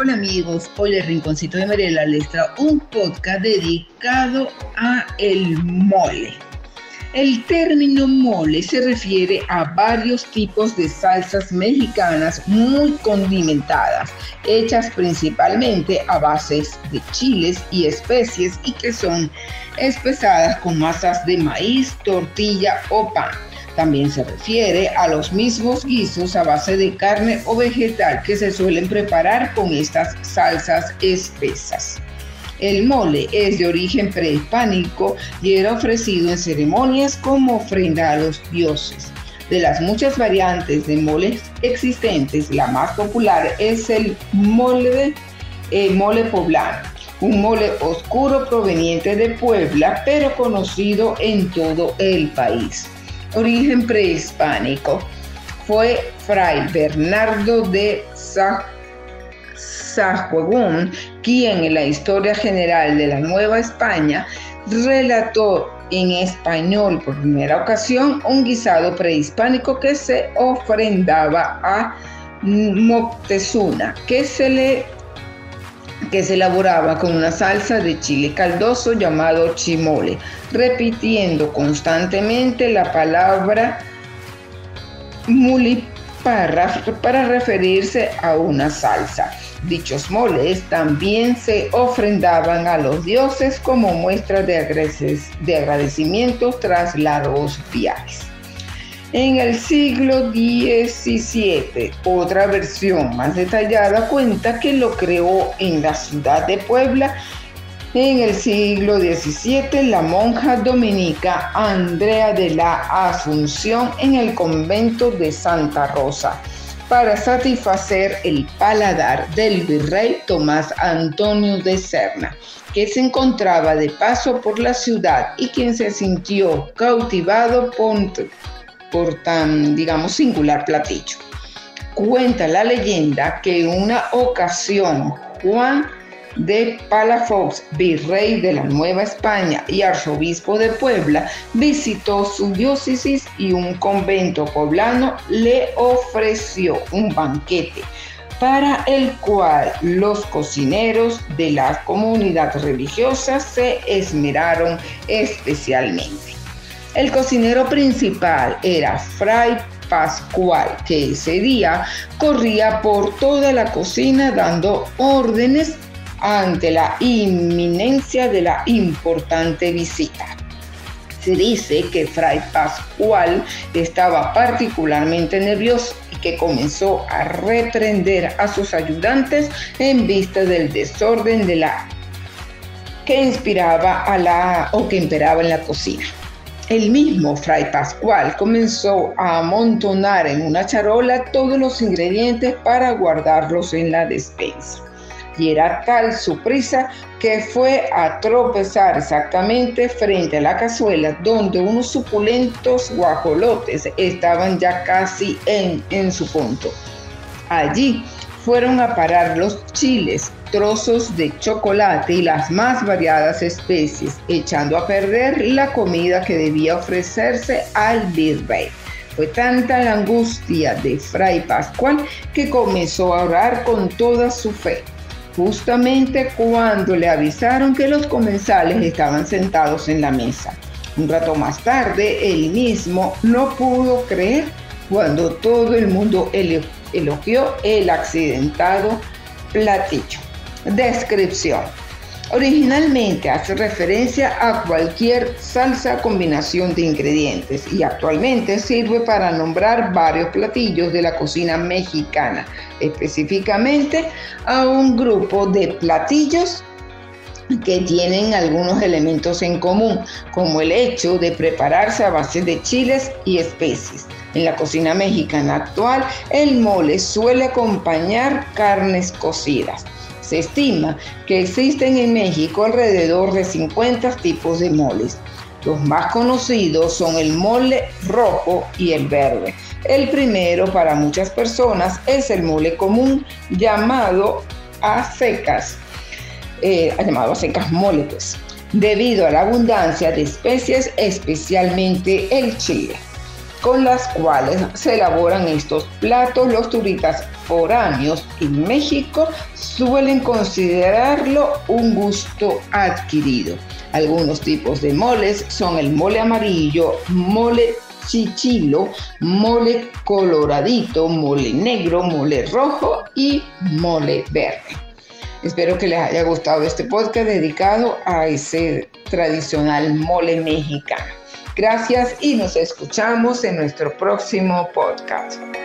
Hola amigos, hoy el Rinconcito de Mariela les trae un podcast dedicado a el mole. El término mole se refiere a varios tipos de salsas mexicanas muy condimentadas, hechas principalmente a bases de chiles y especies y que son espesadas con masas de maíz, tortilla o pan. También se refiere a los mismos guisos a base de carne o vegetal que se suelen preparar con estas salsas espesas. El mole es de origen prehispánico y era ofrecido en ceremonias como ofrenda a los dioses. De las muchas variantes de moles existentes, la más popular es el mole, mole poblano, un mole oscuro proveniente de Puebla, pero conocido en todo el país origen prehispánico, fue Fray Bernardo de Sahagún, quien en la historia general de la Nueva España relató en español por primera ocasión un guisado prehispánico que se ofrendaba a Moctezuma, que se le que se elaboraba con una salsa de chile caldoso llamado chimole, repitiendo constantemente la palabra muliparra para referirse a una salsa. Dichos moles también se ofrendaban a los dioses como muestra de, agradecimiento tras largos viajes. En el siglo XVII, otra versión más detallada cuenta que lo creó en la ciudad de Puebla. En el siglo XVII, la monja dominica Andrea de la Asunción en el convento de Santa Rosa para satisfacer el paladar del virrey Tomás Antonio de Serna, que se encontraba de paso por la ciudad y quien se sintió cautivado por por tan, digamos, singular platillo. Cuenta la leyenda que en una ocasión Juan de Palafox, virrey de la Nueva España y arzobispo de Puebla, visitó su diócesis y un convento poblano le ofreció un banquete para el cual los cocineros de la comunidad religiosa se esmeraron especialmente. El cocinero principal era Fray Pascual, que ese día corría por toda la cocina dando órdenes ante la inminencia de la importante visita. Se dice que Fray Pascual estaba particularmente nervioso y que comenzó a reprender a sus ayudantes en vista del desorden que inspiraba a la o que imperaba en la cocina. El mismo Fray Pascual comenzó a amontonar en una charola todos los ingredientes para guardarlos en la despensa. Y era tal su prisa que fue a tropezar exactamente frente a la cazuela donde unos suculentos guajolotes estaban ya casi en, en su punto. Allí fueron a parar los chiles, trozos de chocolate y las más variadas especies, echando a perder la comida que debía ofrecerse al virrey. Fue tanta la angustia de Fray Pascual que comenzó a orar con toda su fe. Justamente cuando le avisaron que los comensales estaban sentados en la mesa. Un rato más tarde, él mismo no pudo creer cuando todo el mundo elogió el accidentado platillo. Descripción. Originalmente hace referencia a cualquier salsa combinación de ingredientes y actualmente sirve para nombrar varios platillos de la cocina mexicana, específicamente a un grupo de platillos que tienen algunos elementos en común, como el hecho de prepararse a base de chiles y especies. En la cocina mexicana actual, el mole suele acompañar carnes cocidas. Se estima que existen en México alrededor de 50 tipos de moles. Los más conocidos son el mole rojo y el verde. El primero para muchas personas es el mole común llamado a secas, eh, llamado a secas pues, debido a la abundancia de especies, especialmente el chile. Con las cuales se elaboran estos platos. Los turistas foráneos en México suelen considerarlo un gusto adquirido. Algunos tipos de moles son el mole amarillo, mole chichilo, mole coloradito, mole negro, mole rojo y mole verde. Espero que les haya gustado este podcast dedicado a ese tradicional mole mexicano. Gracias y nos escuchamos en nuestro próximo podcast.